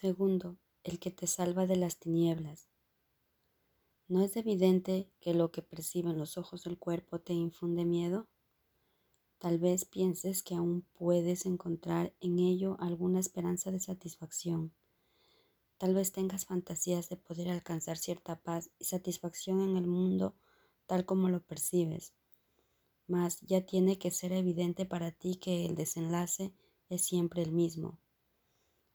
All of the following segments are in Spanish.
Segundo, el que te salva de las tinieblas. ¿No es evidente que lo que perciben los ojos del cuerpo te infunde miedo? Tal vez pienses que aún puedes encontrar en ello alguna esperanza de satisfacción. Tal vez tengas fantasías de poder alcanzar cierta paz y satisfacción en el mundo tal como lo percibes. Mas ya tiene que ser evidente para ti que el desenlace es siempre el mismo.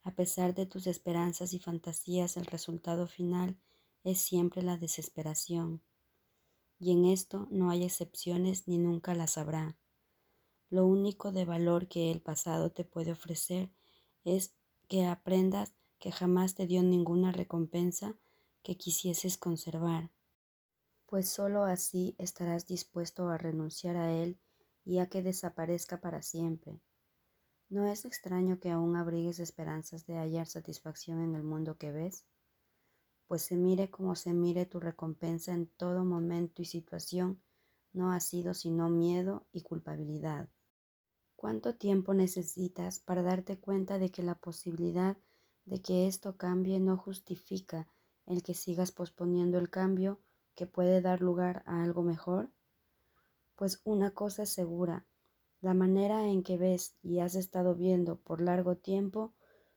A pesar de tus esperanzas y fantasías, el resultado final es siempre la desesperación. Y en esto no hay excepciones ni nunca las habrá. Lo único de valor que el pasado te puede ofrecer es que aprendas que jamás te dio ninguna recompensa que quisieses conservar, pues sólo así estarás dispuesto a renunciar a él y a que desaparezca para siempre. ¿No es extraño que aún abrigues esperanzas de hallar satisfacción en el mundo que ves? Pues se mire como se mire tu recompensa en todo momento y situación, no ha sido sino miedo y culpabilidad. ¿Cuánto tiempo necesitas para darte cuenta de que la posibilidad de que esto cambie no justifica el que sigas posponiendo el cambio que puede dar lugar a algo mejor? Pues una cosa es segura, la manera en que ves y has estado viendo por largo tiempo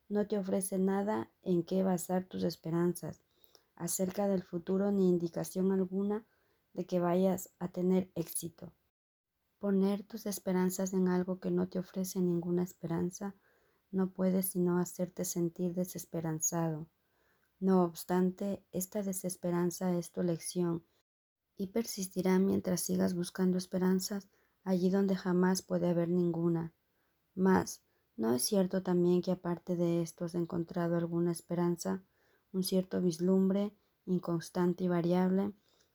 no te ofrece nada en qué basar tus esperanzas acerca del futuro ni indicación alguna de que vayas a tener éxito. Poner tus esperanzas en algo que no te ofrece ninguna esperanza no puede sino hacerte sentir desesperanzado. No obstante, esta desesperanza es tu elección y persistirá mientras sigas buscando esperanzas allí donde jamás puede haber ninguna. Mas, ¿no es cierto también que aparte de esto has encontrado alguna esperanza, un cierto vislumbre, inconstante y variable,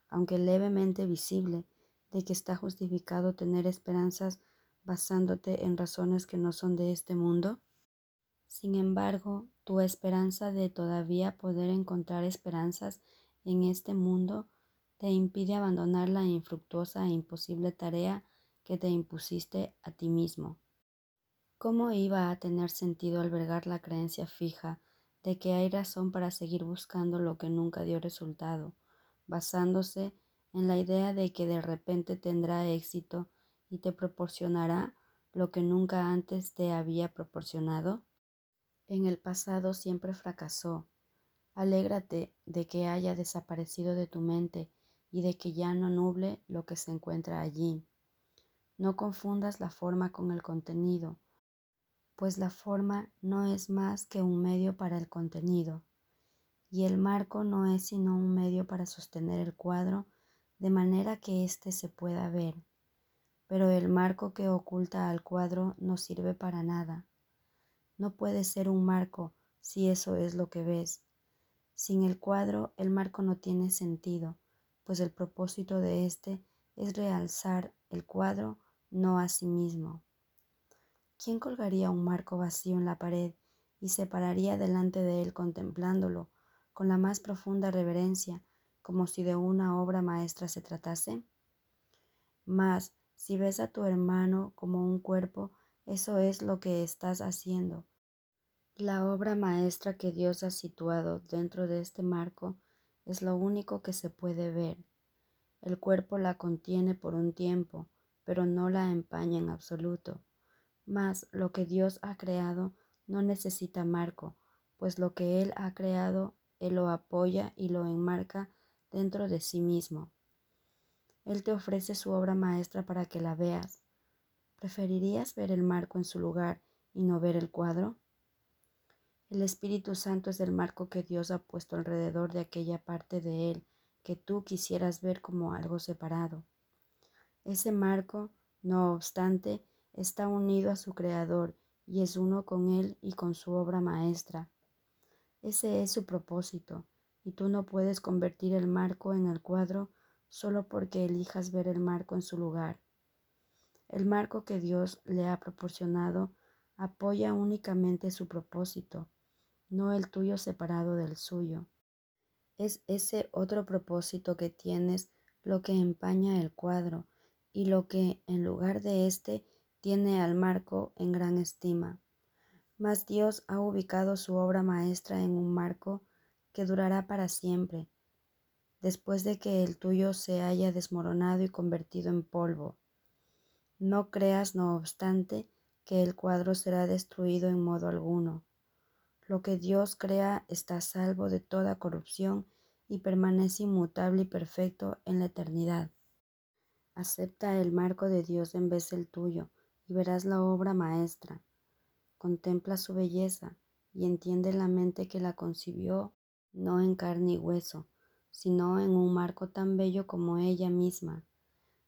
aunque levemente visible, de que está justificado tener esperanzas basándote en razones que no son de este mundo? Sin embargo, tu esperanza de todavía poder encontrar esperanzas en este mundo te impide abandonar la infructuosa e imposible tarea que te impusiste a ti mismo. ¿Cómo iba a tener sentido albergar la creencia fija de que hay razón para seguir buscando lo que nunca dio resultado, basándose en la idea de que de repente tendrá éxito y te proporcionará lo que nunca antes te había proporcionado? En el pasado siempre fracasó. Alégrate de que haya desaparecido de tu mente y de que ya no nuble lo que se encuentra allí. No confundas la forma con el contenido, pues la forma no es más que un medio para el contenido, y el marco no es sino un medio para sostener el cuadro de manera que éste se pueda ver, pero el marco que oculta al cuadro no sirve para nada. No puede ser un marco si eso es lo que ves. Sin el cuadro el marco no tiene sentido, pues el propósito de éste es realzar el cuadro, no a sí mismo. ¿Quién colgaría un marco vacío en la pared y se pararía delante de él contemplándolo con la más profunda reverencia como si de una obra maestra se tratase? Mas, si ves a tu hermano como un cuerpo, eso es lo que estás haciendo. La obra maestra que Dios ha situado dentro de este marco es lo único que se puede ver. El cuerpo la contiene por un tiempo, pero no la empaña en absoluto. Mas lo que Dios ha creado no necesita marco, pues lo que Él ha creado, Él lo apoya y lo enmarca dentro de sí mismo. Él te ofrece su obra maestra para que la veas. ¿Preferirías ver el marco en su lugar y no ver el cuadro? El Espíritu Santo es el marco que Dios ha puesto alrededor de aquella parte de Él que tú quisieras ver como algo separado. Ese marco, no obstante, está unido a su Creador y es uno con Él y con su obra maestra. Ese es su propósito, y tú no puedes convertir el marco en el cuadro solo porque elijas ver el marco en su lugar. El marco que Dios le ha proporcionado apoya únicamente su propósito, no el tuyo separado del suyo. Es ese otro propósito que tienes lo que empaña el cuadro y lo que, en lugar de éste, tiene al marco en gran estima. Mas Dios ha ubicado su obra maestra en un marco que durará para siempre, después de que el tuyo se haya desmoronado y convertido en polvo. No creas, no obstante, que el cuadro será destruido en modo alguno. Lo que Dios crea está salvo de toda corrupción y permanece inmutable y perfecto en la eternidad. Acepta el marco de Dios en vez del tuyo y verás la obra maestra. Contempla su belleza y entiende la mente que la concibió no en carne y hueso, sino en un marco tan bello como ella misma.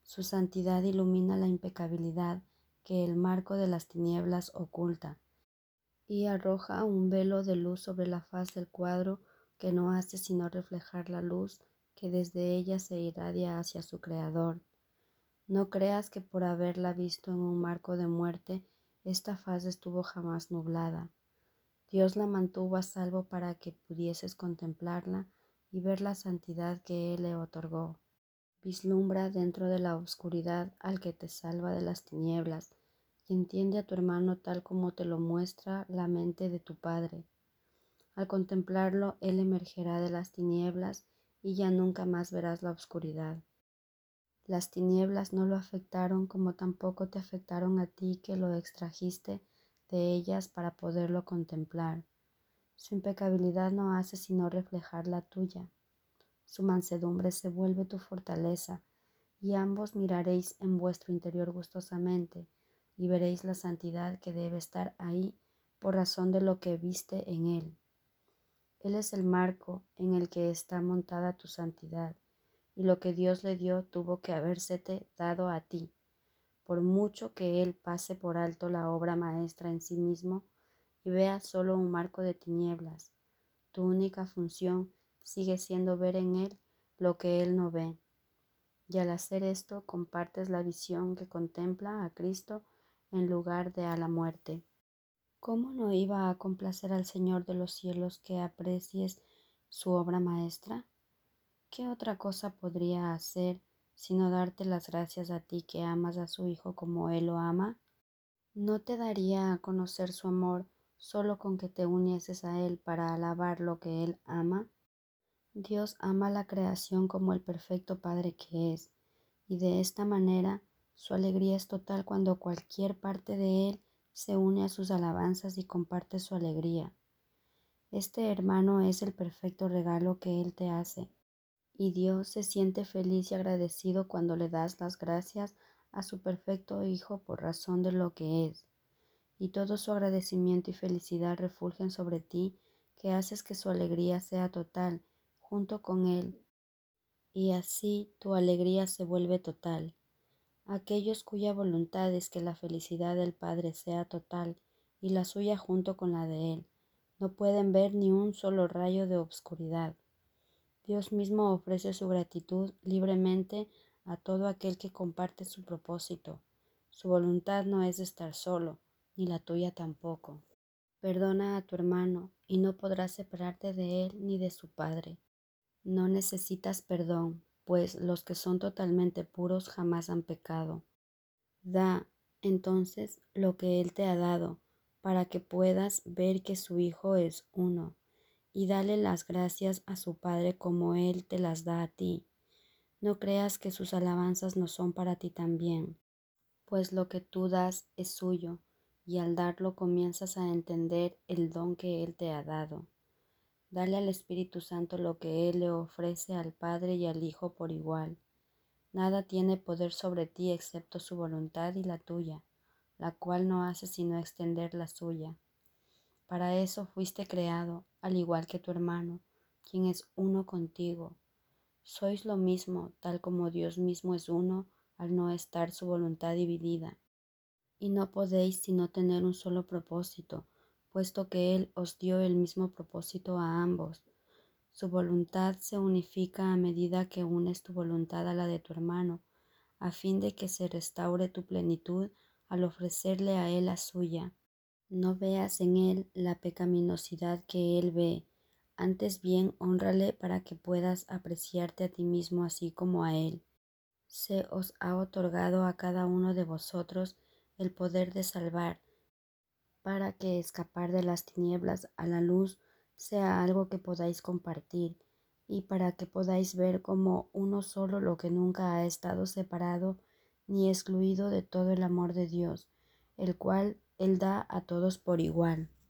Su santidad ilumina la impecabilidad que el marco de las tinieblas oculta y arroja un velo de luz sobre la faz del cuadro que no hace sino reflejar la luz que desde ella se irradia hacia su creador. No creas que por haberla visto en un marco de muerte, esta faz estuvo jamás nublada. Dios la mantuvo a salvo para que pudieses contemplarla y ver la santidad que Él le otorgó. Vislumbra dentro de la oscuridad al que te salva de las tinieblas y entiende a tu hermano tal como te lo muestra la mente de tu Padre. Al contemplarlo, Él emergerá de las tinieblas y ya nunca más verás la oscuridad. Las tinieblas no lo afectaron como tampoco te afectaron a ti que lo extrajiste de ellas para poderlo contemplar. Su impecabilidad no hace sino reflejar la tuya. Su mansedumbre se vuelve tu fortaleza, y ambos miraréis en vuestro interior gustosamente, y veréis la santidad que debe estar ahí por razón de lo que viste en él. Él es el marco en el que está montada tu santidad y lo que Dios le dio tuvo que habérsete dado a ti. Por mucho que Él pase por alto la obra maestra en sí mismo y vea solo un marco de tinieblas, tu única función sigue siendo ver en Él lo que Él no ve. Y al hacer esto compartes la visión que contempla a Cristo en lugar de a la muerte. ¿Cómo no iba a complacer al Señor de los cielos que aprecies su obra maestra? ¿Qué otra cosa podría hacer sino darte las gracias a ti que amas a su Hijo como Él lo ama? ¿No te daría a conocer su amor solo con que te unieses a Él para alabar lo que Él ama? Dios ama la creación como el perfecto Padre que es, y de esta manera su alegría es total cuando cualquier parte de Él se une a sus alabanzas y comparte su alegría. Este hermano es el perfecto regalo que Él te hace y Dios se siente feliz y agradecido cuando le das las gracias a su perfecto Hijo por razón de lo que es. Y todo su agradecimiento y felicidad refulgen sobre ti, que haces que su alegría sea total junto con Él. Y así tu alegría se vuelve total. Aquellos cuya voluntad es que la felicidad del Padre sea total y la suya junto con la de Él, no pueden ver ni un solo rayo de obscuridad. Dios mismo ofrece su gratitud libremente a todo aquel que comparte su propósito. Su voluntad no es estar solo, ni la tuya tampoco. Perdona a tu hermano y no podrás separarte de él ni de su Padre. No necesitas perdón, pues los que son totalmente puros jamás han pecado. Da, entonces, lo que Él te ha dado, para que puedas ver que su Hijo es uno y dale las gracias a su Padre como Él te las da a ti. No creas que sus alabanzas no son para ti también, pues lo que tú das es suyo, y al darlo comienzas a entender el don que Él te ha dado. Dale al Espíritu Santo lo que Él le ofrece al Padre y al Hijo por igual. Nada tiene poder sobre ti excepto su voluntad y la tuya, la cual no hace sino extender la suya. Para eso fuiste creado, al igual que tu hermano, quien es uno contigo. Sois lo mismo, tal como Dios mismo es uno, al no estar su voluntad dividida. Y no podéis sino tener un solo propósito, puesto que Él os dio el mismo propósito a ambos. Su voluntad se unifica a medida que unes tu voluntad a la de tu hermano, a fin de que se restaure tu plenitud al ofrecerle a Él la suya. No veas en él la pecaminosidad que él ve, antes bien honrale para que puedas apreciarte a ti mismo así como a él. Se os ha otorgado a cada uno de vosotros el poder de salvar, para que escapar de las tinieblas a la luz sea algo que podáis compartir y para que podáis ver como uno solo lo que nunca ha estado separado ni excluido de todo el amor de Dios, el cual Él da a todos por igual.